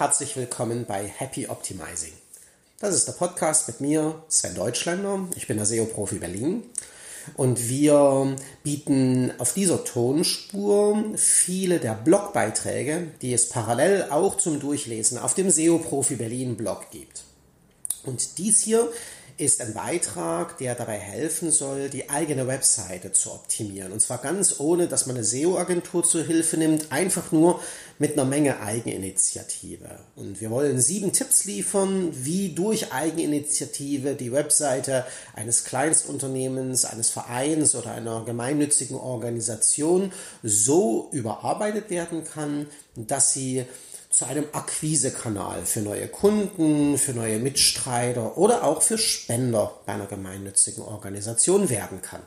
herzlich willkommen bei Happy Optimizing. Das ist der Podcast mit mir, Sven Deutschländer. Ich bin der SEO-Profi Berlin. Und wir bieten auf dieser Tonspur viele der Blogbeiträge, die es parallel auch zum Durchlesen auf dem SEO-Profi Berlin Blog gibt. Und dies hier ist ein Beitrag, der dabei helfen soll, die eigene Webseite zu optimieren. Und zwar ganz ohne, dass man eine SEO-Agentur zur Hilfe nimmt, einfach nur mit einer Menge Eigeninitiative. Und wir wollen sieben Tipps liefern, wie durch Eigeninitiative die Webseite eines Kleinstunternehmens, eines Vereins oder einer gemeinnützigen Organisation so überarbeitet werden kann, dass sie zu einem Akquisekanal für neue Kunden, für neue Mitstreiter oder auch für Spender bei einer gemeinnützigen Organisation werden kann.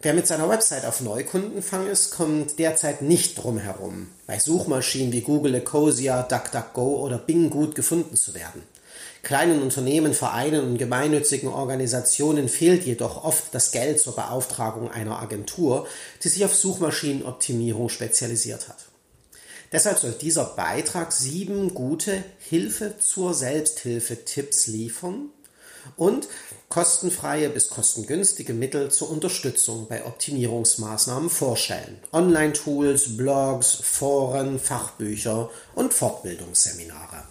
Wer mit seiner Website auf Neukundenfang ist, kommt derzeit nicht drum herum, bei Suchmaschinen wie Google, Ecosia, DuckDuckGo oder Bing gut gefunden zu werden. Kleinen Unternehmen, Vereinen und gemeinnützigen Organisationen fehlt jedoch oft das Geld zur Beauftragung einer Agentur, die sich auf Suchmaschinenoptimierung spezialisiert hat. Deshalb soll dieser Beitrag sieben gute Hilfe zur Selbsthilfe-Tipps liefern und kostenfreie bis kostengünstige Mittel zur Unterstützung bei Optimierungsmaßnahmen vorstellen. Online-Tools, Blogs, Foren, Fachbücher und Fortbildungsseminare.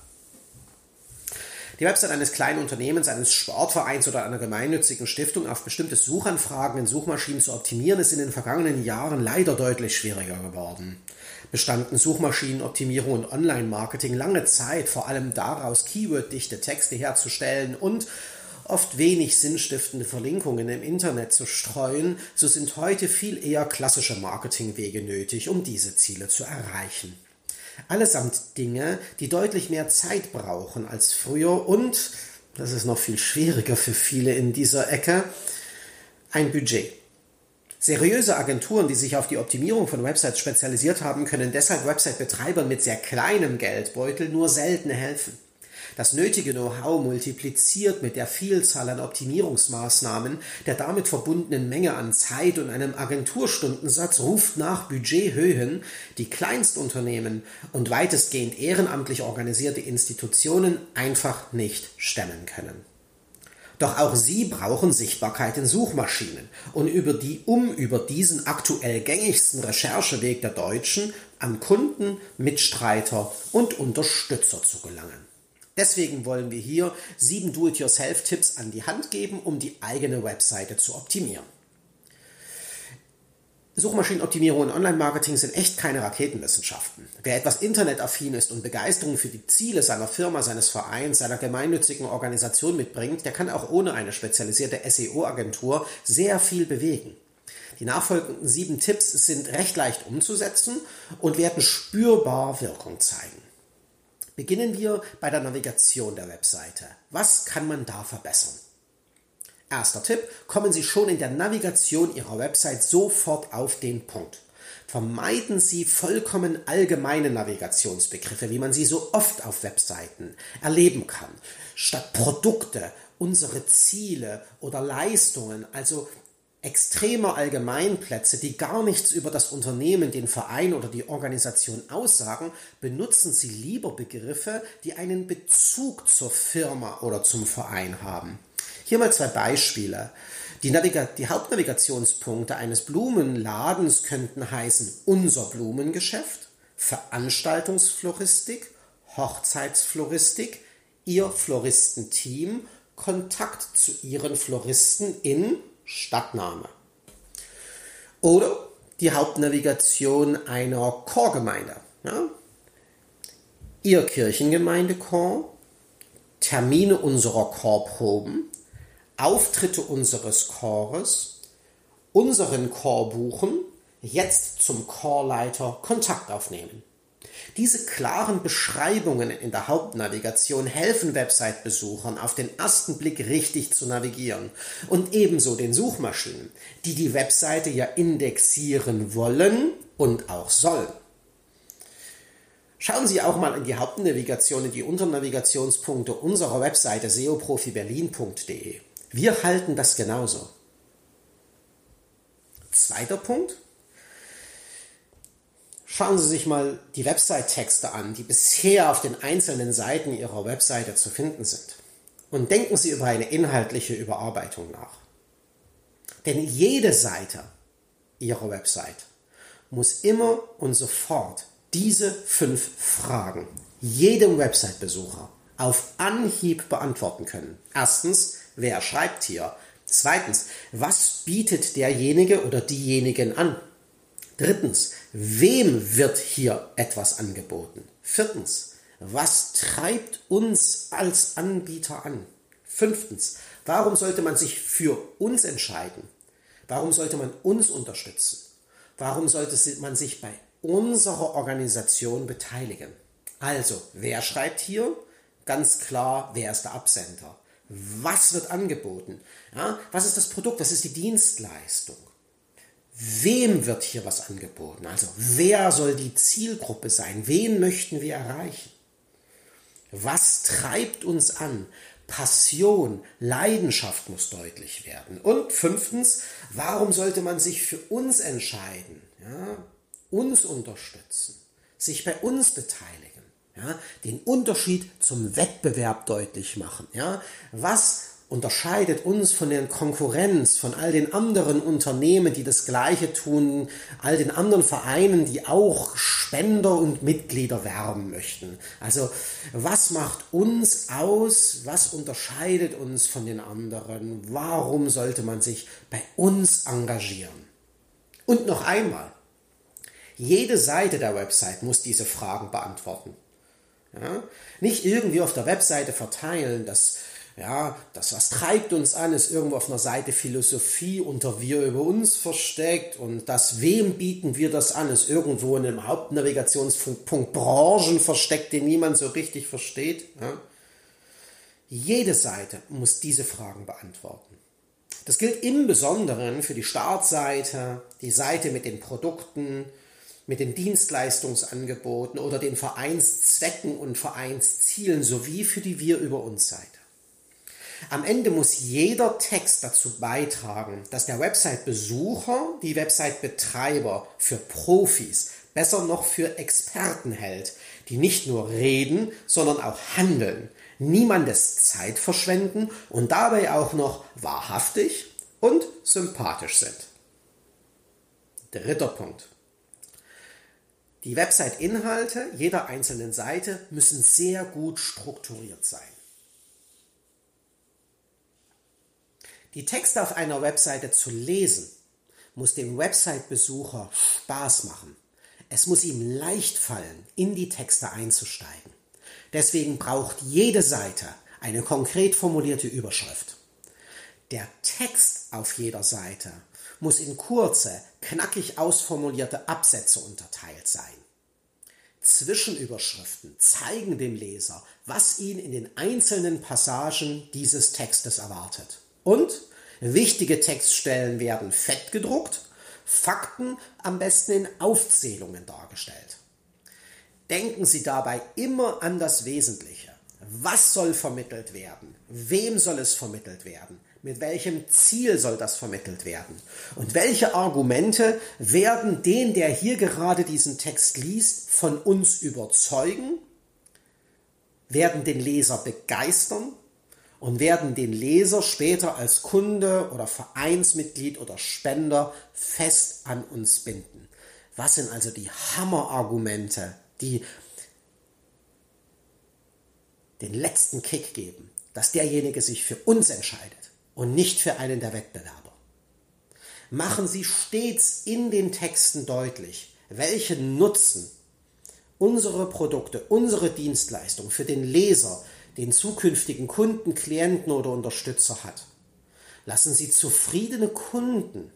Die Website eines kleinen Unternehmens, eines Sportvereins oder einer gemeinnützigen Stiftung auf bestimmte Suchanfragen in Suchmaschinen zu optimieren, ist in den vergangenen Jahren leider deutlich schwieriger geworden. Bestanden Suchmaschinenoptimierung und Online-Marketing lange Zeit vor allem daraus, keyworddichte Texte herzustellen und oft wenig sinnstiftende Verlinkungen im Internet zu streuen, so sind heute viel eher klassische Marketingwege nötig, um diese Ziele zu erreichen. Allesamt Dinge, die deutlich mehr Zeit brauchen als früher und, das ist noch viel schwieriger für viele in dieser Ecke, ein Budget. Seriöse Agenturen, die sich auf die Optimierung von Websites spezialisiert haben, können deshalb Website-Betreibern mit sehr kleinem Geldbeutel nur selten helfen. Das nötige Know-how multipliziert mit der Vielzahl an Optimierungsmaßnahmen, der damit verbundenen Menge an Zeit und einem Agenturstundensatz ruft nach Budgethöhen, die Kleinstunternehmen und weitestgehend ehrenamtlich organisierte Institutionen einfach nicht stemmen können. Doch auch sie brauchen Sichtbarkeit in Suchmaschinen und über die, um über diesen aktuell gängigsten Rechercheweg der Deutschen an Kunden, Mitstreiter und Unterstützer zu gelangen. Deswegen wollen wir hier sieben Do-it-yourself-Tipps an die Hand geben, um die eigene Webseite zu optimieren. Suchmaschinenoptimierung und Online-Marketing sind echt keine Raketenwissenschaften. Wer etwas internetaffin ist und Begeisterung für die Ziele seiner Firma, seines Vereins, seiner gemeinnützigen Organisation mitbringt, der kann auch ohne eine spezialisierte SEO-Agentur sehr viel bewegen. Die nachfolgenden sieben Tipps sind recht leicht umzusetzen und werden spürbar Wirkung zeigen. Beginnen wir bei der Navigation der Webseite. Was kann man da verbessern? Erster Tipp, kommen Sie schon in der Navigation Ihrer Website sofort auf den Punkt. Vermeiden Sie vollkommen allgemeine Navigationsbegriffe, wie man sie so oft auf Webseiten erleben kann. Statt Produkte, unsere Ziele oder Leistungen, also extremer Allgemeinplätze, die gar nichts über das Unternehmen, den Verein oder die Organisation aussagen, benutzen Sie lieber Begriffe, die einen Bezug zur Firma oder zum Verein haben. Hier mal zwei Beispiele. Die, die Hauptnavigationspunkte eines Blumenladens könnten heißen unser Blumengeschäft, Veranstaltungsfloristik, Hochzeitsfloristik, Ihr Floristenteam, Kontakt zu Ihren Floristen in Stadtname. Oder die Hauptnavigation einer Chorgemeinde. Ja? Ihr Kirchengemeindechor, Termine unserer Chorproben, Auftritte unseres Chores, unseren Chor buchen, jetzt zum Chorleiter Kontakt aufnehmen. Diese klaren Beschreibungen in der Hauptnavigation helfen Website-Besuchern auf den ersten Blick richtig zu navigieren und ebenso den Suchmaschinen, die die Webseite ja indexieren wollen und auch sollen. Schauen Sie auch mal in die Hauptnavigation, in die Unternavigationspunkte unserer Webseite seoprofiberlin.de. Wir halten das genauso. Zweiter Punkt. Schauen Sie sich mal die Website-Texte an, die bisher auf den einzelnen Seiten Ihrer Webseite zu finden sind. Und denken Sie über eine inhaltliche Überarbeitung nach. Denn jede Seite Ihrer Website muss immer und sofort diese fünf Fragen jedem Website-Besucher auf Anhieb beantworten können. Erstens, wer schreibt hier? Zweitens, was bietet derjenige oder diejenigen an? Drittens, wem wird hier etwas angeboten? Viertens, was treibt uns als Anbieter an? Fünftens, warum sollte man sich für uns entscheiden? Warum sollte man uns unterstützen? Warum sollte man sich bei unserer Organisation beteiligen? Also, wer schreibt hier? Ganz klar, wer ist der Absender? Was wird angeboten? Ja, was ist das Produkt? Was ist die Dienstleistung? Wem wird hier was angeboten? Also, wer soll die Zielgruppe sein? Wen möchten wir erreichen? Was treibt uns an? Passion, Leidenschaft muss deutlich werden. Und fünftens, warum sollte man sich für uns entscheiden? Ja, uns unterstützen, sich bei uns beteiligen, ja, den Unterschied zum Wettbewerb deutlich machen. Ja, was unterscheidet uns von der Konkurrenz, von all den anderen Unternehmen, die das Gleiche tun, all den anderen Vereinen, die auch Spender und Mitglieder werben möchten. Also was macht uns aus? Was unterscheidet uns von den anderen? Warum sollte man sich bei uns engagieren? Und noch einmal, jede Seite der Website muss diese Fragen beantworten. Ja? Nicht irgendwie auf der Webseite verteilen, dass ja, das, was treibt uns an, ist irgendwo auf einer Seite Philosophie unter wir über uns versteckt und das, wem bieten wir das an, ist irgendwo in einem Hauptnavigationspunkt Branchen versteckt, den niemand so richtig versteht. Ja. Jede Seite muss diese Fragen beantworten. Das gilt im Besonderen für die Startseite, die Seite mit den Produkten, mit den Dienstleistungsangeboten oder den Vereinszwecken und Vereinszielen sowie für die Wir über uns Seite. Am Ende muss jeder Text dazu beitragen, dass der Website-Besucher die Website-Betreiber für Profis, besser noch für Experten hält, die nicht nur reden, sondern auch handeln, niemandes Zeit verschwenden und dabei auch noch wahrhaftig und sympathisch sind. Dritter Punkt. Die Website-Inhalte jeder einzelnen Seite müssen sehr gut strukturiert sein. Die Texte auf einer Webseite zu lesen, muss dem Website-Besucher Spaß machen. Es muss ihm leicht fallen, in die Texte einzusteigen. Deswegen braucht jede Seite eine konkret formulierte Überschrift. Der Text auf jeder Seite muss in kurze, knackig ausformulierte Absätze unterteilt sein. Zwischenüberschriften zeigen dem Leser, was ihn in den einzelnen Passagen dieses Textes erwartet. Und wichtige Textstellen werden fett gedruckt, Fakten am besten in Aufzählungen dargestellt. Denken Sie dabei immer an das Wesentliche. Was soll vermittelt werden? Wem soll es vermittelt werden? Mit welchem Ziel soll das vermittelt werden? Und welche Argumente werden den, der hier gerade diesen Text liest, von uns überzeugen? Werden den Leser begeistern? und werden den Leser später als Kunde oder Vereinsmitglied oder Spender fest an uns binden. Was sind also die Hammerargumente, die den letzten Kick geben, dass derjenige sich für uns entscheidet und nicht für einen der Wettbewerber? Machen Sie stets in den Texten deutlich, welchen Nutzen unsere Produkte, unsere Dienstleistung für den Leser, den zukünftigen Kunden, Klienten oder Unterstützer hat. Lassen Sie zufriedene Kunden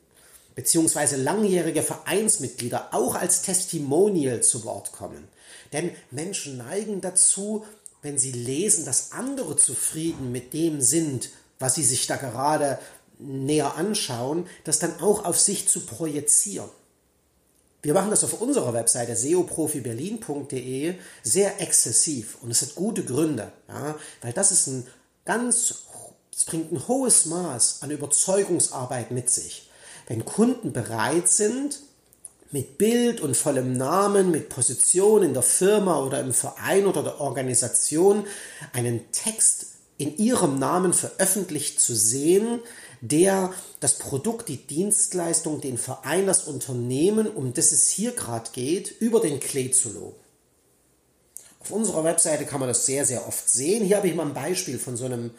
bzw. langjährige Vereinsmitglieder auch als Testimonial zu Wort kommen. Denn Menschen neigen dazu, wenn sie lesen, dass andere zufrieden mit dem sind, was sie sich da gerade näher anschauen, das dann auch auf sich zu projizieren. Wir machen das auf unserer Webseite seoprofiberlin.de sehr exzessiv und es hat gute Gründe, ja, weil das ist ein ganz, es bringt ein hohes Maß an Überzeugungsarbeit mit sich. Wenn Kunden bereit sind, mit Bild und vollem Namen, mit Position in der Firma oder im Verein oder der Organisation einen Text in ihrem Namen veröffentlicht zu sehen, der das Produkt, die Dienstleistung, den Verein, das Unternehmen, um das es hier gerade geht, über den Klee zu loben. Auf unserer Webseite kann man das sehr, sehr oft sehen. Hier habe ich mal ein Beispiel von so einem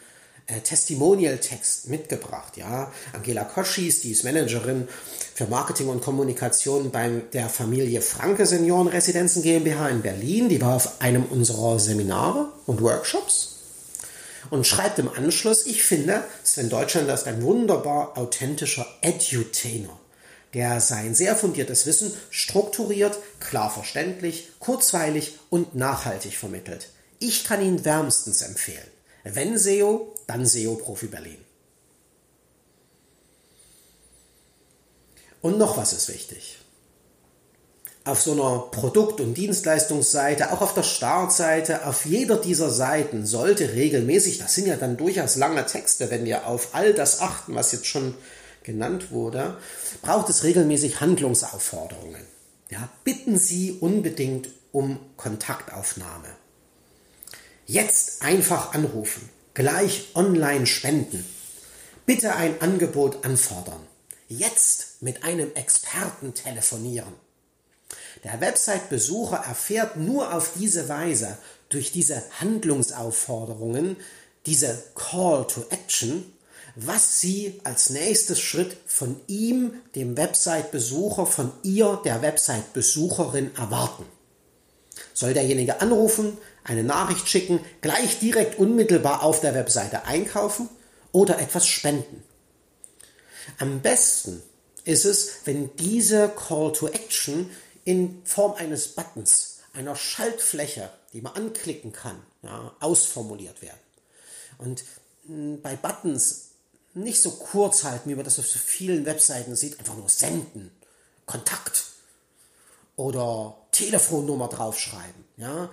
äh, Testimonial-Text mitgebracht. Ja, Angela Koschis, die ist Managerin für Marketing und Kommunikation bei der Familie Franke Seniorenresidenzen GmbH in Berlin. Die war auf einem unserer Seminare und Workshops und schreibt im Anschluss, ich finde, Sven Deutschland ist ein wunderbar authentischer Edutainer der sein sehr fundiertes Wissen strukturiert, klar verständlich, kurzweilig und nachhaltig vermittelt. Ich kann ihn wärmstens empfehlen. Wenn SEO, dann SEO Profi Berlin. Und noch was ist wichtig. Auf so einer Produkt- und Dienstleistungsseite, auch auf der Startseite, auf jeder dieser Seiten sollte regelmäßig, das sind ja dann durchaus lange Texte, wenn wir auf all das achten, was jetzt schon genannt wurde, braucht es regelmäßig Handlungsaufforderungen. Ja, bitten Sie unbedingt um Kontaktaufnahme. Jetzt einfach anrufen, gleich online spenden. Bitte ein Angebot anfordern. Jetzt mit einem Experten telefonieren. Der Website-Besucher erfährt nur auf diese Weise, durch diese Handlungsaufforderungen, diese Call to Action, was Sie als nächstes Schritt von ihm, dem Website-Besucher, von ihr, der Website-Besucherin erwarten. Soll derjenige anrufen, eine Nachricht schicken, gleich direkt unmittelbar auf der Webseite einkaufen oder etwas spenden? Am besten ist es, wenn diese Call to Action in Form eines Buttons, einer Schaltfläche, die man anklicken kann, ja, ausformuliert werden. Und hm, bei Buttons nicht so kurz halten, wie man das auf so vielen Webseiten sieht, einfach nur senden, Kontakt oder Telefonnummer draufschreiben, ja.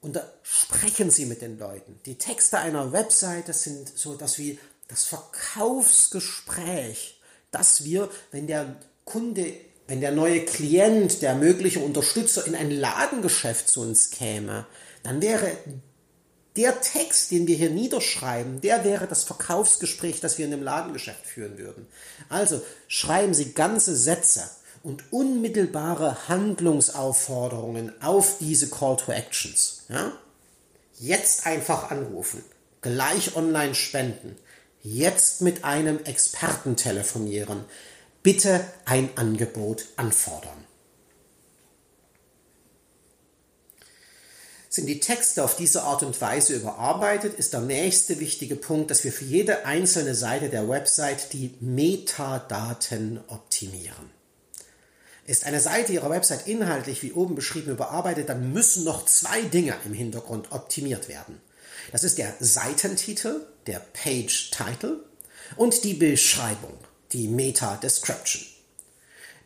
Und da sprechen Sie mit den Leuten. Die Texte einer Webseite sind so das wie das Verkaufsgespräch, dass wir, wenn der Kunde, wenn der neue Klient, der mögliche Unterstützer in ein Ladengeschäft zu uns käme, dann wäre der Text, den wir hier niederschreiben, der wäre das Verkaufsgespräch, das wir in dem Ladengeschäft führen würden. Also schreiben Sie ganze Sätze und unmittelbare Handlungsaufforderungen auf diese Call to Actions. Ja? Jetzt einfach anrufen, gleich online spenden, jetzt mit einem Experten telefonieren, bitte ein Angebot anfordern. Sind die Texte auf diese Art und Weise überarbeitet, ist der nächste wichtige Punkt, dass wir für jede einzelne Seite der Website die Metadaten optimieren. Ist eine Seite Ihrer Website inhaltlich wie oben beschrieben überarbeitet, dann müssen noch zwei Dinge im Hintergrund optimiert werden. Das ist der Seitentitel, der Page Title und die Beschreibung, die Meta Description.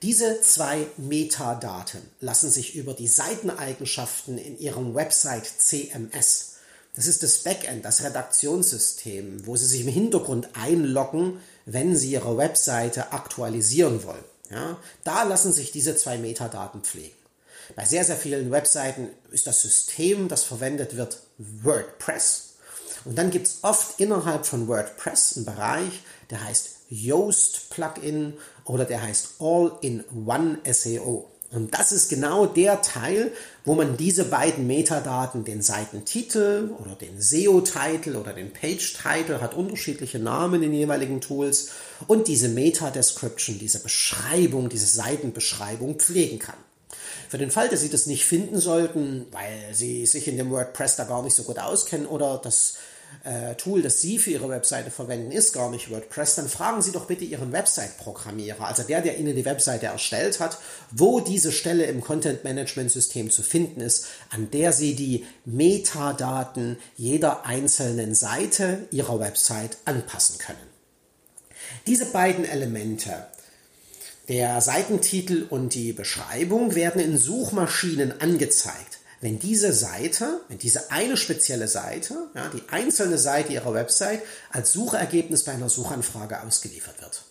Diese zwei Metadaten lassen sich über die Seiteneigenschaften in Ihrem Website CMS, das ist das Backend, das Redaktionssystem, wo Sie sich im Hintergrund einloggen, wenn Sie Ihre Webseite aktualisieren wollen. Ja, da lassen sich diese zwei Metadaten pflegen. Bei sehr, sehr vielen Webseiten ist das System, das verwendet wird, WordPress. Und dann gibt es oft innerhalb von WordPress einen Bereich, der heißt Yoast Plugin oder der heißt All-in-One SEO. Und das ist genau der Teil, wo man diese beiden Metadaten, den Seitentitel oder den SEO-Titel oder den Page-Titel, hat unterschiedliche Namen in den jeweiligen Tools, und diese Meta-Description, diese Beschreibung, diese Seitenbeschreibung pflegen kann. Für den Fall, dass Sie das nicht finden sollten, weil Sie sich in dem WordPress da gar nicht so gut auskennen oder das äh, Tool, das Sie für Ihre Webseite verwenden, ist gar nicht WordPress, dann fragen Sie doch bitte Ihren Website-Programmierer, also der, der Ihnen die Webseite erstellt hat, wo diese Stelle im Content-Management-System zu finden ist, an der Sie die Metadaten jeder einzelnen Seite Ihrer Website anpassen können. Diese beiden Elemente, der Seitentitel und die Beschreibung, werden in Suchmaschinen angezeigt wenn diese Seite, wenn diese eine spezielle Seite, ja, die einzelne Seite Ihrer Website als Suchergebnis bei einer Suchanfrage ausgeliefert wird.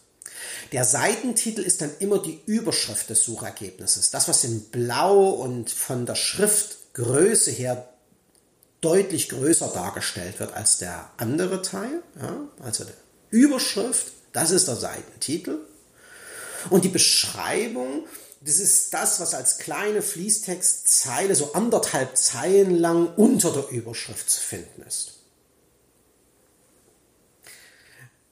Der Seitentitel ist dann immer die Überschrift des Suchergebnisses. Das, was in Blau und von der Schriftgröße her deutlich größer dargestellt wird als der andere Teil. Ja, also der Überschrift, das ist der Seitentitel. Und die Beschreibung, das ist das, was als kleine Fließtextzeile so anderthalb Zeilen lang unter der Überschrift zu finden ist.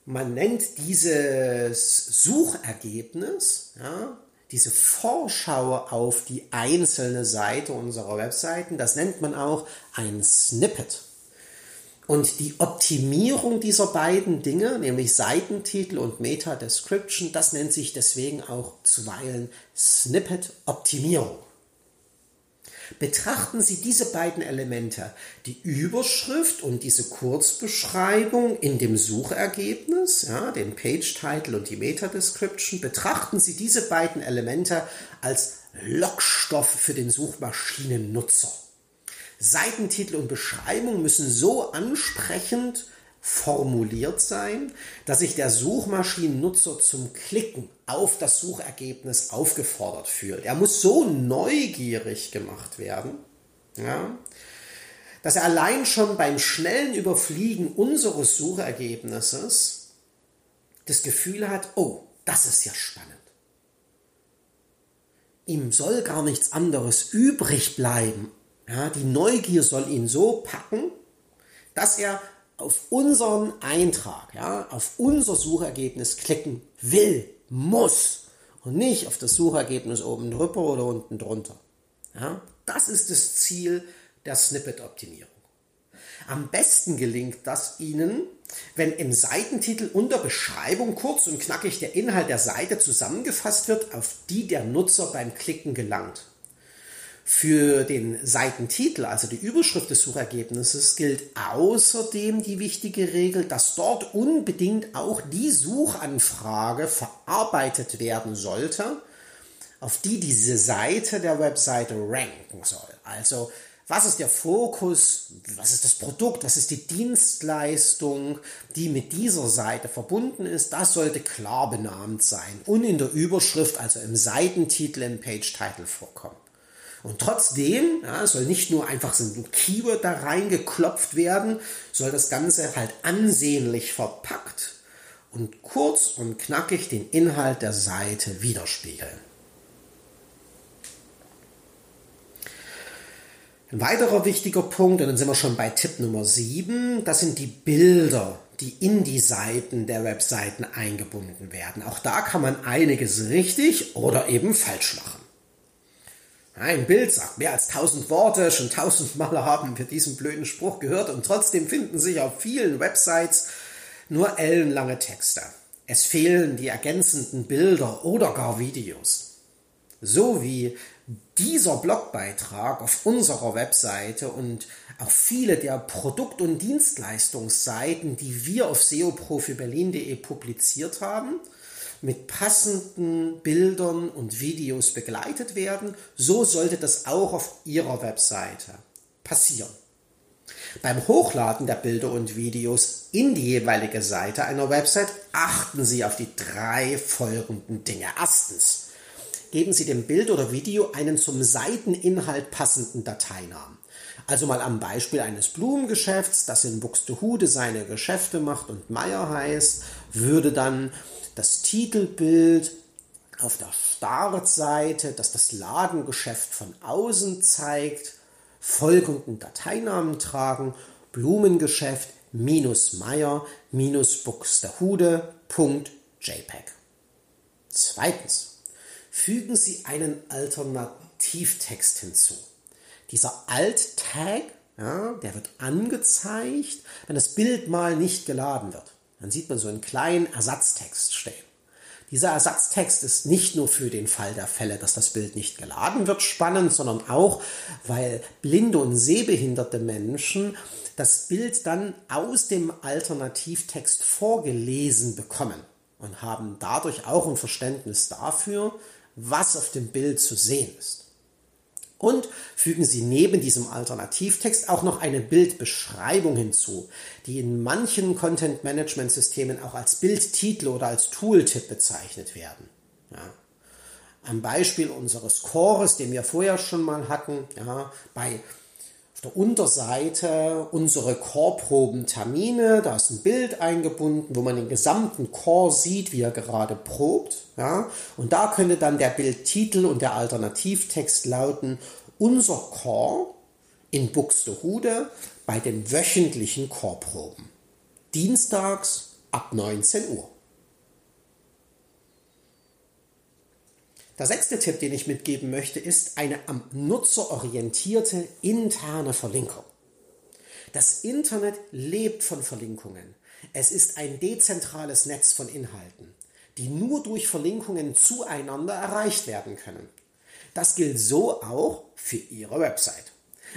Man nennt dieses Suchergebnis, ja, diese Vorschau auf die einzelne Seite unserer Webseiten, das nennt man auch ein Snippet. Und die Optimierung dieser beiden Dinge, nämlich Seitentitel und Meta-Description, das nennt sich deswegen auch zuweilen Snippet-Optimierung. Betrachten Sie diese beiden Elemente, die Überschrift und diese Kurzbeschreibung in dem Suchergebnis, ja, den Page-Title und die Meta-Description, betrachten Sie diese beiden Elemente als Lockstoff für den Suchmaschinennutzer. Seitentitel und Beschreibung müssen so ansprechend formuliert sein, dass sich der Suchmaschinennutzer zum Klicken auf das Suchergebnis aufgefordert fühlt. Er muss so neugierig gemacht werden, ja, dass er allein schon beim schnellen Überfliegen unseres Suchergebnisses das Gefühl hat, oh, das ist ja spannend. Ihm soll gar nichts anderes übrig bleiben. Ja, die Neugier soll ihn so packen, dass er auf unseren Eintrag, ja, auf unser Suchergebnis klicken will, muss und nicht auf das Suchergebnis oben drüber oder unten drunter. Ja, das ist das Ziel der Snippet-Optimierung. Am besten gelingt das Ihnen, wenn im Seitentitel unter Beschreibung kurz und knackig der Inhalt der Seite zusammengefasst wird, auf die der Nutzer beim Klicken gelangt. Für den Seitentitel, also die Überschrift des Suchergebnisses, gilt außerdem die wichtige Regel, dass dort unbedingt auch die Suchanfrage verarbeitet werden sollte, auf die diese Seite der Webseite ranken soll. Also was ist der Fokus, was ist das Produkt, was ist die Dienstleistung, die mit dieser Seite verbunden ist, das sollte klar benannt sein und in der Überschrift, also im Seitentitel, im Page-Title vorkommen. Und trotzdem ja, soll nicht nur einfach so ein Keyword da reingeklopft werden, soll das Ganze halt ansehnlich verpackt und kurz und knackig den Inhalt der Seite widerspiegeln. Ein weiterer wichtiger Punkt, und dann sind wir schon bei Tipp Nummer 7, das sind die Bilder, die in die Seiten der Webseiten eingebunden werden. Auch da kann man einiges richtig oder eben falsch machen. Ein Bild sagt mehr als tausend Worte, schon tausendmal haben wir diesen blöden Spruch gehört und trotzdem finden sich auf vielen Websites nur ellenlange Texte. Es fehlen die ergänzenden Bilder oder gar Videos. So wie dieser Blogbeitrag auf unserer Webseite und auch viele der Produkt- und Dienstleistungsseiten, die wir auf seoprofiberlin.de publiziert haben, mit passenden Bildern und Videos begleitet werden. So sollte das auch auf Ihrer Webseite passieren. Beim Hochladen der Bilder und Videos in die jeweilige Seite einer Website achten Sie auf die drei folgenden Dinge. Erstens, geben Sie dem Bild oder Video einen zum Seiteninhalt passenden Dateinamen. Also mal am Beispiel eines Blumengeschäfts, das in Buxtehude seine Geschäfte macht und Meier heißt, würde dann das Titelbild auf der Startseite, das das Ladengeschäft von außen zeigt, folgenden Dateinamen tragen, Blumengeschäft minus Meier minus Buxtehude.jpg. Zweitens, fügen Sie einen Alternativtext hinzu. Dieser Alt-Tag, ja, der wird angezeigt, wenn das Bild mal nicht geladen wird. Dann sieht man so einen kleinen Ersatztext stehen. Dieser Ersatztext ist nicht nur für den Fall der Fälle, dass das Bild nicht geladen wird, spannend, sondern auch, weil blinde und sehbehinderte Menschen das Bild dann aus dem Alternativtext vorgelesen bekommen und haben dadurch auch ein Verständnis dafür, was auf dem Bild zu sehen ist. Und fügen Sie neben diesem Alternativtext auch noch eine Bildbeschreibung hinzu, die in manchen Content-Management-Systemen auch als Bildtitel oder als Tooltip bezeichnet werden. Ja. Am Beispiel unseres Chores, den wir vorher schon mal hatten, ja, bei der Unterseite unsere Chorprobentermine, da ist ein Bild eingebunden, wo man den gesamten Chor sieht, wie er gerade probt. Ja? Und da könnte dann der Bildtitel und der Alternativtext lauten, unser Chor in Buxtehude bei den wöchentlichen Chorproben. Dienstags ab 19 Uhr. Der sechste Tipp, den ich mitgeben möchte, ist eine am Nutzer orientierte interne Verlinkung. Das Internet lebt von Verlinkungen. Es ist ein dezentrales Netz von Inhalten, die nur durch Verlinkungen zueinander erreicht werden können. Das gilt so auch für Ihre Website.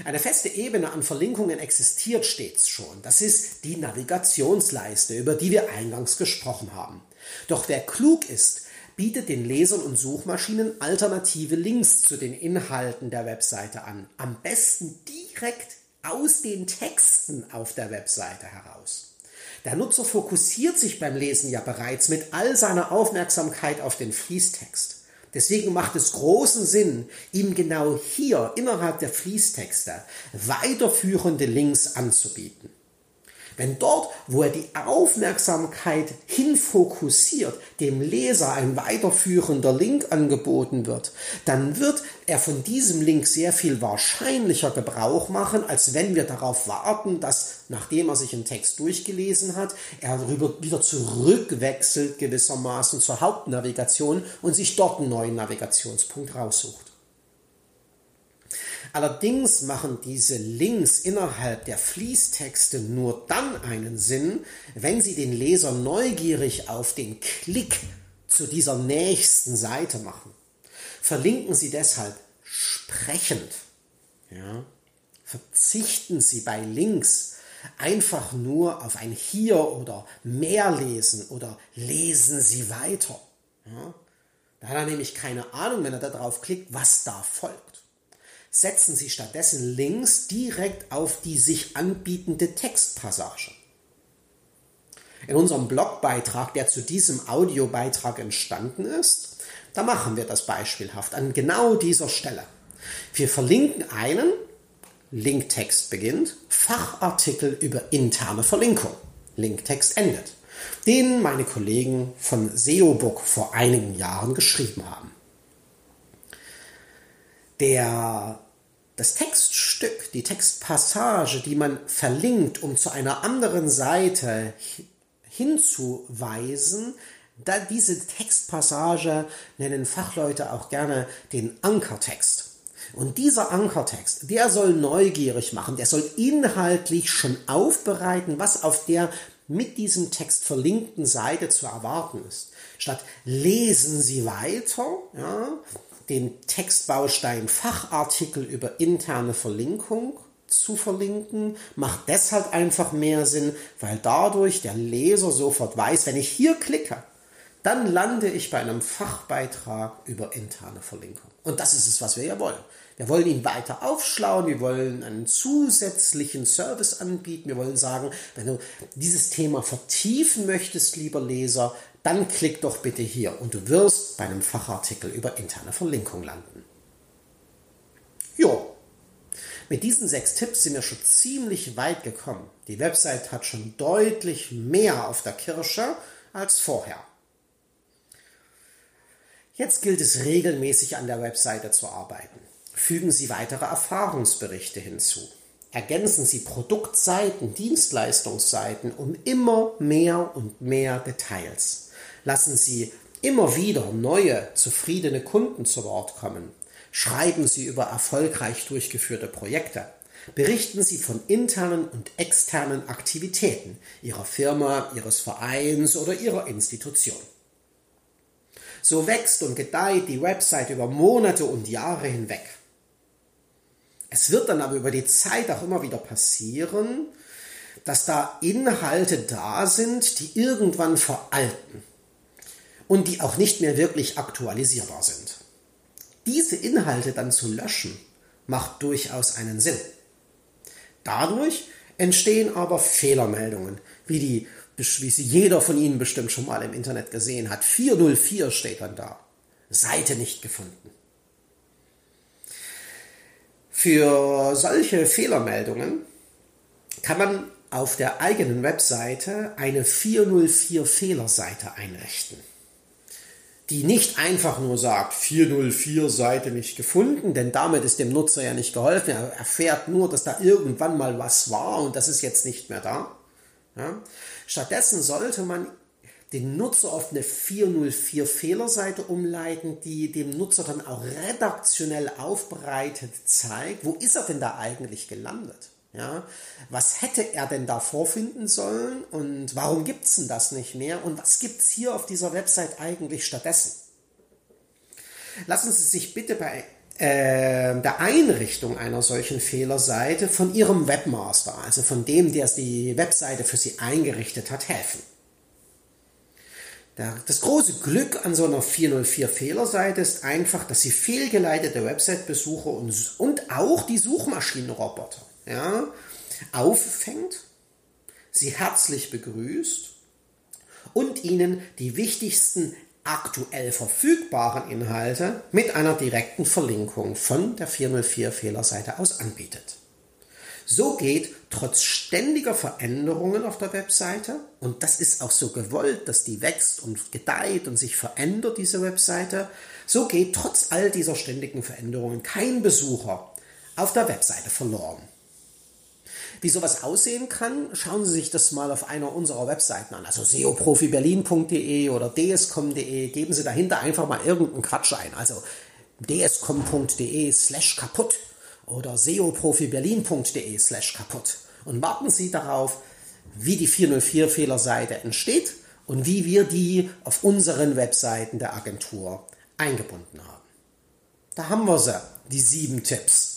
Eine feste Ebene an Verlinkungen existiert stets schon. Das ist die Navigationsleiste, über die wir eingangs gesprochen haben. Doch wer klug ist, bietet den Lesern und Suchmaschinen alternative Links zu den Inhalten der Webseite an. Am besten direkt aus den Texten auf der Webseite heraus. Der Nutzer fokussiert sich beim Lesen ja bereits mit all seiner Aufmerksamkeit auf den Fließtext. Deswegen macht es großen Sinn, ihm genau hier innerhalb der Fließtexte weiterführende Links anzubieten. Wenn dort, wo er die Aufmerksamkeit hinfokussiert, dem Leser ein weiterführender Link angeboten wird, dann wird er von diesem Link sehr viel wahrscheinlicher Gebrauch machen, als wenn wir darauf warten, dass, nachdem er sich einen Text durchgelesen hat, er darüber wieder zurückwechselt gewissermaßen zur Hauptnavigation und sich dort einen neuen Navigationspunkt raussucht. Allerdings machen diese Links innerhalb der Fließtexte nur dann einen Sinn, wenn sie den Leser neugierig auf den Klick zu dieser nächsten Seite machen. Verlinken Sie deshalb sprechend. Ja? Verzichten Sie bei Links einfach nur auf ein Hier oder mehr lesen oder lesen Sie weiter. Ja? Da hat er nämlich keine Ahnung, wenn er da drauf klickt, was da folgt setzen Sie stattdessen Links direkt auf die sich anbietende Textpassage. In unserem Blogbeitrag, der zu diesem Audiobeitrag entstanden ist, da machen wir das beispielhaft an genau dieser Stelle. Wir verlinken einen, Linktext beginnt, Fachartikel über interne Verlinkung. Linktext endet, den meine Kollegen von SEObook vor einigen Jahren geschrieben haben. Der das Textstück, die Textpassage, die man verlinkt, um zu einer anderen Seite hinzuweisen, da diese Textpassage nennen Fachleute auch gerne den Ankertext. Und dieser Ankertext, der soll neugierig machen, der soll inhaltlich schon aufbereiten, was auf der mit diesem Text verlinkten Seite zu erwarten ist. Statt lesen Sie weiter, ja, den Textbaustein Fachartikel über interne Verlinkung zu verlinken, macht deshalb einfach mehr Sinn, weil dadurch der Leser sofort weiß, wenn ich hier klicke, dann lande ich bei einem Fachbeitrag über interne Verlinkung. Und das ist es, was wir ja wollen. Wir wollen ihn weiter aufschlauen, wir wollen einen zusätzlichen Service anbieten, wir wollen sagen, wenn du dieses Thema vertiefen möchtest, lieber Leser, dann klick doch bitte hier und du wirst bei einem Fachartikel über interne Verlinkung landen. Jo, mit diesen sechs Tipps sind wir schon ziemlich weit gekommen. Die Website hat schon deutlich mehr auf der Kirsche als vorher. Jetzt gilt es regelmäßig an der Webseite zu arbeiten. Fügen Sie weitere Erfahrungsberichte hinzu. Ergänzen Sie Produktseiten, Dienstleistungsseiten um immer mehr und mehr Details. Lassen Sie immer wieder neue, zufriedene Kunden zu Wort kommen. Schreiben Sie über erfolgreich durchgeführte Projekte. Berichten Sie von internen und externen Aktivitäten Ihrer Firma, Ihres Vereins oder Ihrer Institution. So wächst und gedeiht die Website über Monate und Jahre hinweg. Es wird dann aber über die Zeit auch immer wieder passieren, dass da Inhalte da sind, die irgendwann veralten und die auch nicht mehr wirklich aktualisierbar sind. Diese Inhalte dann zu löschen, macht durchaus einen Sinn. Dadurch entstehen aber Fehlermeldungen, wie, die, wie sie jeder von Ihnen bestimmt schon mal im Internet gesehen hat. 404 steht dann da. Seite nicht gefunden. Für solche Fehlermeldungen kann man auf der eigenen Webseite eine 404 Fehlerseite einrichten, die nicht einfach nur sagt 404 Seite nicht gefunden, denn damit ist dem Nutzer ja nicht geholfen. Er erfährt nur, dass da irgendwann mal was war und das ist jetzt nicht mehr da. Ja? Stattdessen sollte man den Nutzer auf eine 404 Fehlerseite umleiten, die dem Nutzer dann auch redaktionell aufbereitet zeigt, wo ist er denn da eigentlich gelandet? Ja, was hätte er denn da vorfinden sollen und warum gibt es denn das nicht mehr und was gibt es hier auf dieser Website eigentlich stattdessen? Lassen Sie sich bitte bei äh, der Einrichtung einer solchen Fehlerseite von Ihrem Webmaster, also von dem, der die Webseite für Sie eingerichtet hat, helfen. Das große Glück an so einer 404 Fehlerseite ist einfach, dass sie fehlgeleitete Website-Besucher und, und auch die Suchmaschinenroboter ja, auffängt, sie herzlich begrüßt und ihnen die wichtigsten aktuell verfügbaren Inhalte mit einer direkten Verlinkung von der 404 Fehlerseite aus anbietet. So geht trotz ständiger Veränderungen auf der Webseite, und das ist auch so gewollt, dass die wächst und gedeiht und sich verändert, diese Webseite, so geht trotz all dieser ständigen Veränderungen kein Besucher auf der Webseite verloren. Wie sowas aussehen kann, schauen Sie sich das mal auf einer unserer Webseiten an, also seoprofiberlin.de oder dscom.de. Geben Sie dahinter einfach mal irgendeinen Quatsch ein, also dscom.de slash kaputt oder seoprofiberlin.de slash kaputt und warten Sie darauf, wie die 404 Fehlerseite entsteht und wie wir die auf unseren Webseiten der Agentur eingebunden haben. Da haben wir sie, die sieben Tipps.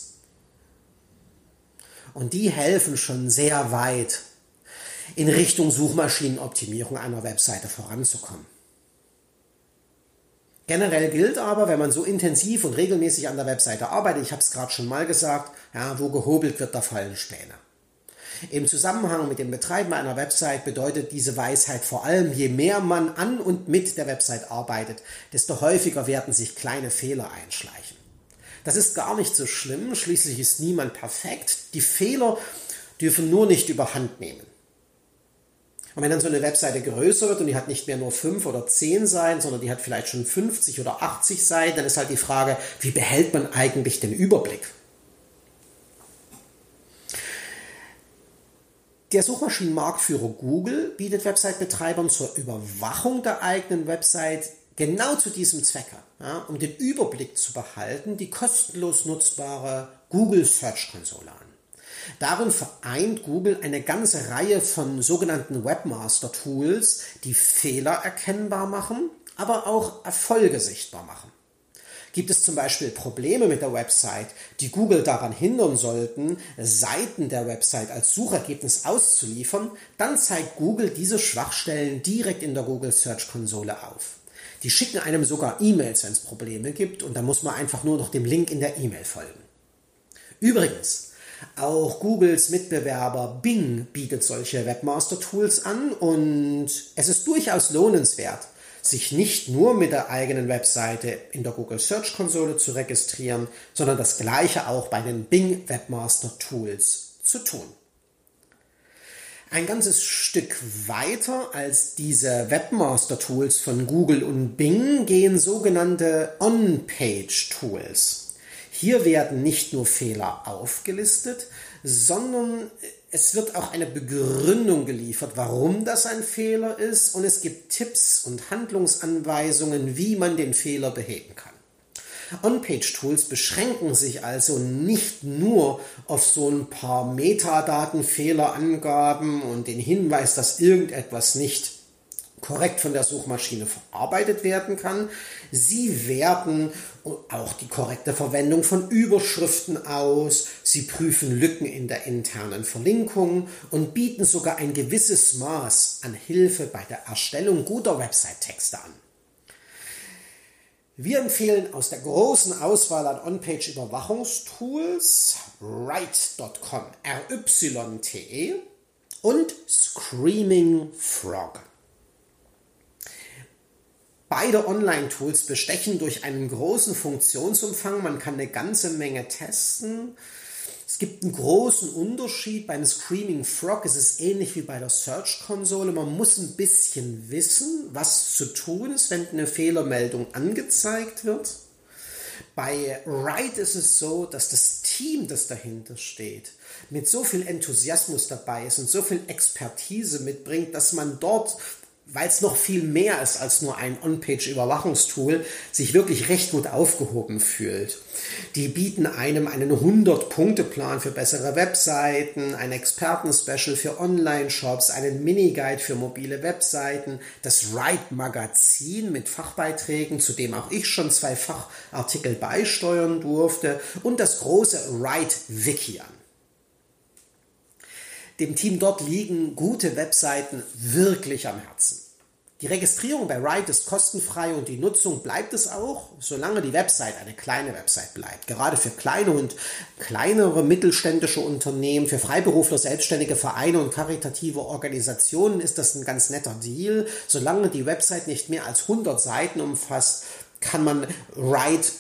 Und die helfen schon sehr weit in Richtung Suchmaschinenoptimierung einer Webseite voranzukommen. Generell gilt aber, wenn man so intensiv und regelmäßig an der Webseite arbeitet, ich habe es gerade schon mal gesagt, ja, wo gehobelt wird, da fallen Späne. Im Zusammenhang mit dem Betreiben einer Website bedeutet diese Weisheit vor allem, je mehr man an und mit der Website arbeitet, desto häufiger werden sich kleine Fehler einschleichen. Das ist gar nicht so schlimm, schließlich ist niemand perfekt. Die Fehler dürfen nur nicht überhand nehmen. Und wenn dann so eine Webseite größer wird und die hat nicht mehr nur fünf oder zehn Seiten, sondern die hat vielleicht schon 50 oder 80 Seiten, dann ist halt die Frage, wie behält man eigentlich den Überblick? Der Suchmaschinenmarktführer Google bietet Website-Betreibern zur Überwachung der eigenen Website genau zu diesem Zwecke, ja, um den Überblick zu behalten, die kostenlos nutzbare Google Search Konsole an. Darin vereint Google eine ganze Reihe von sogenannten Webmaster Tools, die Fehler erkennbar machen, aber auch Erfolge sichtbar machen. Gibt es zum Beispiel Probleme mit der Website, die Google daran hindern sollten, Seiten der Website als Suchergebnis auszuliefern, dann zeigt Google diese Schwachstellen direkt in der Google Search Konsole auf. Die schicken einem sogar E-Mails, wenn es Probleme gibt und da muss man einfach nur noch dem Link in der E-Mail folgen. Übrigens, auch Googles Mitbewerber Bing bietet solche Webmaster-Tools an und es ist durchaus lohnenswert, sich nicht nur mit der eigenen Webseite in der Google Search Konsole zu registrieren, sondern das gleiche auch bei den Bing Webmaster Tools zu tun. Ein ganzes Stück weiter als diese Webmaster-Tools von Google und Bing gehen sogenannte On-Page-Tools. Hier werden nicht nur Fehler aufgelistet, sondern es wird auch eine Begründung geliefert, warum das ein Fehler ist und es gibt Tipps und Handlungsanweisungen, wie man den Fehler beheben kann. On-Page-Tools beschränken sich also nicht nur auf so ein paar Metadatenfehlerangaben und den Hinweis, dass irgendetwas nicht korrekt von der Suchmaschine verarbeitet werden kann. Sie werten auch die korrekte Verwendung von Überschriften aus, sie prüfen Lücken in der internen Verlinkung und bieten sogar ein gewisses Maß an Hilfe bei der Erstellung guter Website-Texte an. Wir empfehlen aus der großen Auswahl an On-Page-Überwachungstools Write.com, R-Y-T-E und Screaming Frog. Beide Online-Tools bestechen durch einen großen Funktionsumfang. Man kann eine ganze Menge testen. Es gibt einen großen Unterschied. Beim Screaming Frog ist es ähnlich wie bei der Search-Konsole. Man muss ein bisschen wissen, was zu tun ist, wenn eine Fehlermeldung angezeigt wird. Bei Write ist es so, dass das Team, das dahinter steht, mit so viel Enthusiasmus dabei ist und so viel Expertise mitbringt, dass man dort weil es noch viel mehr ist als nur ein On-Page-Überwachungstool, sich wirklich recht gut aufgehoben fühlt. Die bieten einem einen 100-Punkte-Plan für bessere Webseiten, ein Experten-Special für Online-Shops, einen Mini-Guide für mobile Webseiten, das Write-Magazin mit Fachbeiträgen, zu dem auch ich schon zwei Fachartikel beisteuern durfte, und das große Write-Wiki an. Dem Team dort liegen gute Webseiten wirklich am Herzen. Die Registrierung bei Write ist kostenfrei und die Nutzung bleibt es auch, solange die Website eine kleine Website bleibt. Gerade für kleine und kleinere mittelständische Unternehmen, für Freiberufler, selbstständige Vereine und karitative Organisationen ist das ein ganz netter Deal. Solange die Website nicht mehr als 100 Seiten umfasst, kann man Write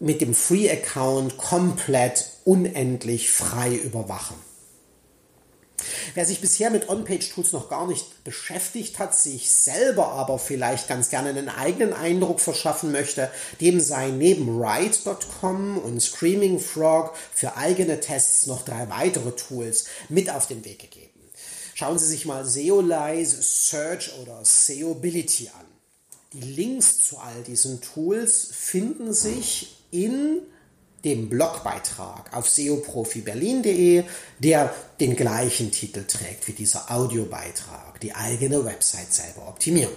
mit dem Free-Account komplett unendlich frei überwachen. Wer sich bisher mit On-Page-Tools noch gar nicht beschäftigt hat, sich selber aber vielleicht ganz gerne einen eigenen Eindruck verschaffen möchte, dem sei neben Write.com und Screaming Frog für eigene Tests noch drei weitere Tools mit auf den Weg gegeben. Schauen Sie sich mal SEOlize, Search oder SEObility an. Die Links zu all diesen Tools finden sich in dem Blogbeitrag auf seoprofiberlin.de, der den gleichen Titel trägt wie dieser Audiobeitrag, die eigene Website selber optimieren.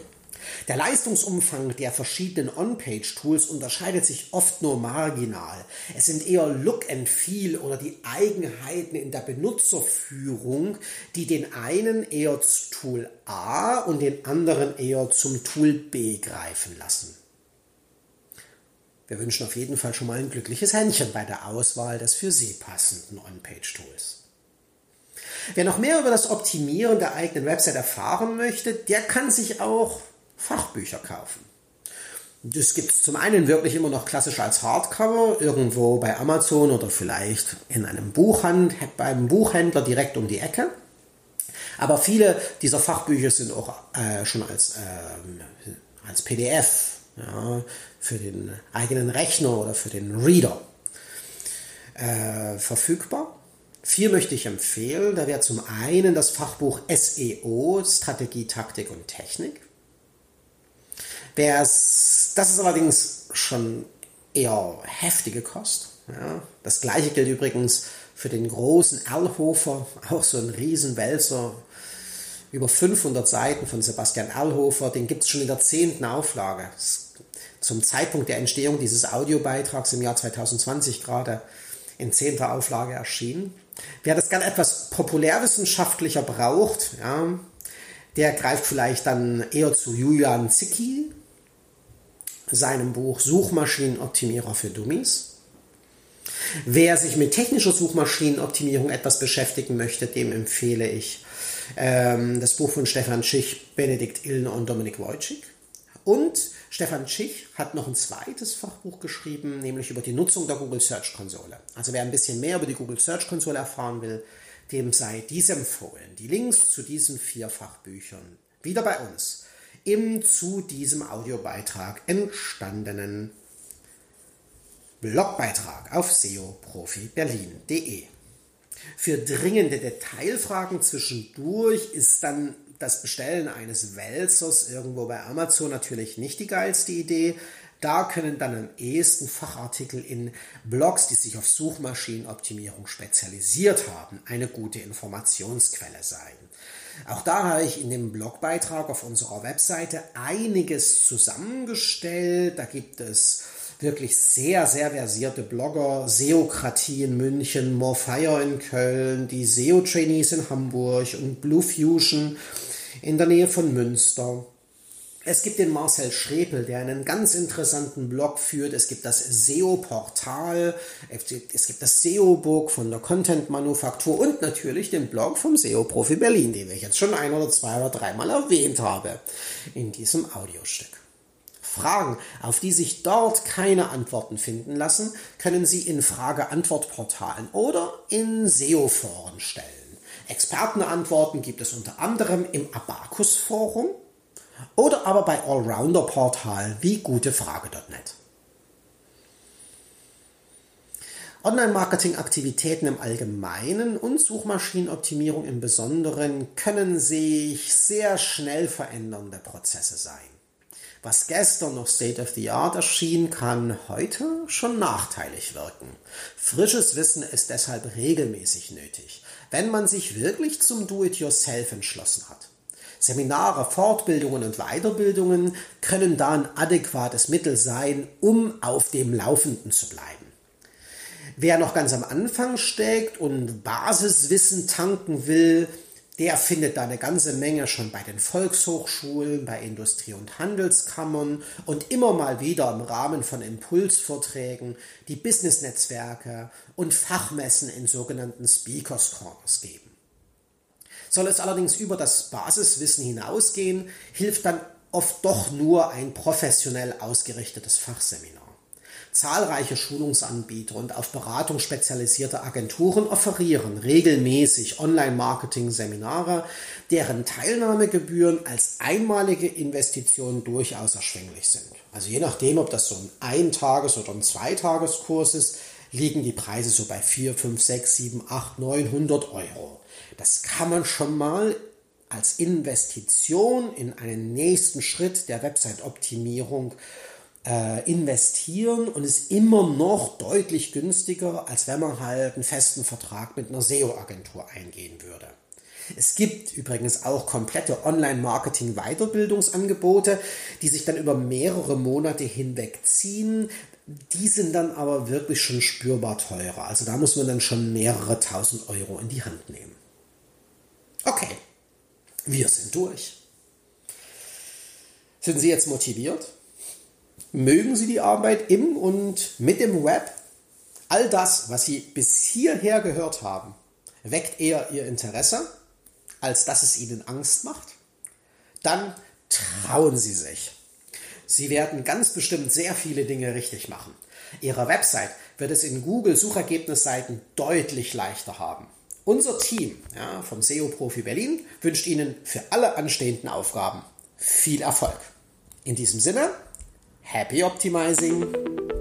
Der Leistungsumfang der verschiedenen On-Page-Tools unterscheidet sich oft nur marginal. Es sind eher Look and Feel oder die Eigenheiten in der Benutzerführung, die den einen eher zu Tool A und den anderen eher zum Tool B greifen lassen. Wir wünschen auf jeden Fall schon mal ein glückliches Händchen bei der Auswahl des für Sie passenden On-Page-Tools. Wer noch mehr über das Optimieren der eigenen Website erfahren möchte, der kann sich auch Fachbücher kaufen. Das gibt es zum einen wirklich immer noch klassisch als Hardcover, irgendwo bei Amazon oder vielleicht in einem Buchhand, beim Buchhändler direkt um die Ecke. Aber viele dieser Fachbücher sind auch äh, schon als, äh, als PDF ja, für den eigenen Rechner oder für den Reader äh, verfügbar. Vier möchte ich empfehlen. Da wäre zum einen das Fachbuch SEO, Strategie, Taktik und Technik. das ist allerdings schon eher heftige Kost. Ja. Das gleiche gilt übrigens für den großen Erlhofer, auch so ein Riesenwälzer, über 500 Seiten von Sebastian Erlhofer, den gibt es schon in der zehnten Auflage. Zum Zeitpunkt der Entstehung dieses Audiobeitrags im Jahr 2020 gerade in zehnter Auflage erschienen. Wer das gerne etwas populärwissenschaftlicher braucht, ja, der greift vielleicht dann eher zu Julian Zicki, seinem Buch Suchmaschinenoptimierer für Dummies. Wer sich mit technischer Suchmaschinenoptimierung etwas beschäftigen möchte, dem empfehle ich ähm, das Buch von Stefan Schich, Benedikt Illner und Dominik Wojcik. Und Stefan Schich hat noch ein zweites Fachbuch geschrieben, nämlich über die Nutzung der Google Search Konsole. Also wer ein bisschen mehr über die Google Search Konsole erfahren will, dem sei dies empfohlen. Die Links zu diesen vier Fachbüchern wieder bei uns im zu diesem Audiobeitrag entstandenen Blogbeitrag auf seoprofiberlin.de. Für dringende Detailfragen zwischendurch ist dann das Bestellen eines Wälzers irgendwo bei Amazon natürlich nicht die geilste Idee. Da können dann am ehesten Fachartikel in Blogs, die sich auf Suchmaschinenoptimierung spezialisiert haben, eine gute Informationsquelle sein. Auch da habe ich in dem Blogbeitrag auf unserer Webseite einiges zusammengestellt. Da gibt es wirklich sehr, sehr versierte Blogger, Seokratie in München, Morefire in Köln, die SEO-Trainees in Hamburg und Blue Fusion in der Nähe von Münster. Es gibt den Marcel Schrepel, der einen ganz interessanten Blog führt. Es gibt das SEO-Portal, es gibt das SEO-Book von der Content-Manufaktur und natürlich den Blog vom SEO-Profi Berlin, den ich jetzt schon ein oder zwei oder dreimal erwähnt habe in diesem Audiostück. Fragen, auf die sich dort keine Antworten finden lassen, können Sie in Frage-Antwort-Portalen oder in SEO-Foren stellen. Expertenantworten gibt es unter anderem im Abacus-Forum oder aber bei Allrounder-Portalen wie gutefrage.net. Online-Marketing-Aktivitäten im Allgemeinen und Suchmaschinenoptimierung im Besonderen können sich sehr schnell verändernde Prozesse sein. Was gestern noch State of the Art erschien, kann heute schon nachteilig wirken. Frisches Wissen ist deshalb regelmäßig nötig, wenn man sich wirklich zum Do-it-yourself entschlossen hat. Seminare, Fortbildungen und Weiterbildungen können da ein adäquates Mittel sein, um auf dem Laufenden zu bleiben. Wer noch ganz am Anfang steckt und Basiswissen tanken will, der findet da eine ganze Menge schon bei den Volkshochschulen, bei Industrie- und Handelskammern und immer mal wieder im Rahmen von Impulsvorträgen, die Business-Netzwerke und Fachmessen in sogenannten Speakers Corners geben. Soll es allerdings über das Basiswissen hinausgehen, hilft dann oft doch nur ein professionell ausgerichtetes Fachseminar. Zahlreiche Schulungsanbieter und auf Beratung spezialisierte Agenturen offerieren regelmäßig Online-Marketing-Seminare, deren Teilnahmegebühren als einmalige Investition durchaus erschwinglich sind. Also je nachdem, ob das so ein Eintages- oder ein Zweitageskurs ist, liegen die Preise so bei 4, 5, 6, 7, 8, 900 Euro. Das kann man schon mal als Investition in einen nächsten Schritt der Website-Optimierung äh, investieren und ist immer noch deutlich günstiger, als wenn man halt einen festen Vertrag mit einer SEO-Agentur eingehen würde. Es gibt übrigens auch komplette Online-Marketing-Weiterbildungsangebote, die sich dann über mehrere Monate hinweg ziehen. Die sind dann aber wirklich schon spürbar teurer. Also da muss man dann schon mehrere tausend Euro in die Hand nehmen. Okay, wir sind durch. Sind Sie jetzt motiviert? Mögen Sie die Arbeit im und mit dem Web? All das, was Sie bis hierher gehört haben, weckt eher Ihr Interesse, als dass es Ihnen Angst macht? Dann trauen Sie sich. Sie werden ganz bestimmt sehr viele Dinge richtig machen. Ihre Website wird es in Google Suchergebnisseiten deutlich leichter haben. Unser Team ja, vom SEO Profi Berlin wünscht Ihnen für alle anstehenden Aufgaben viel Erfolg. In diesem Sinne, happy optimizing!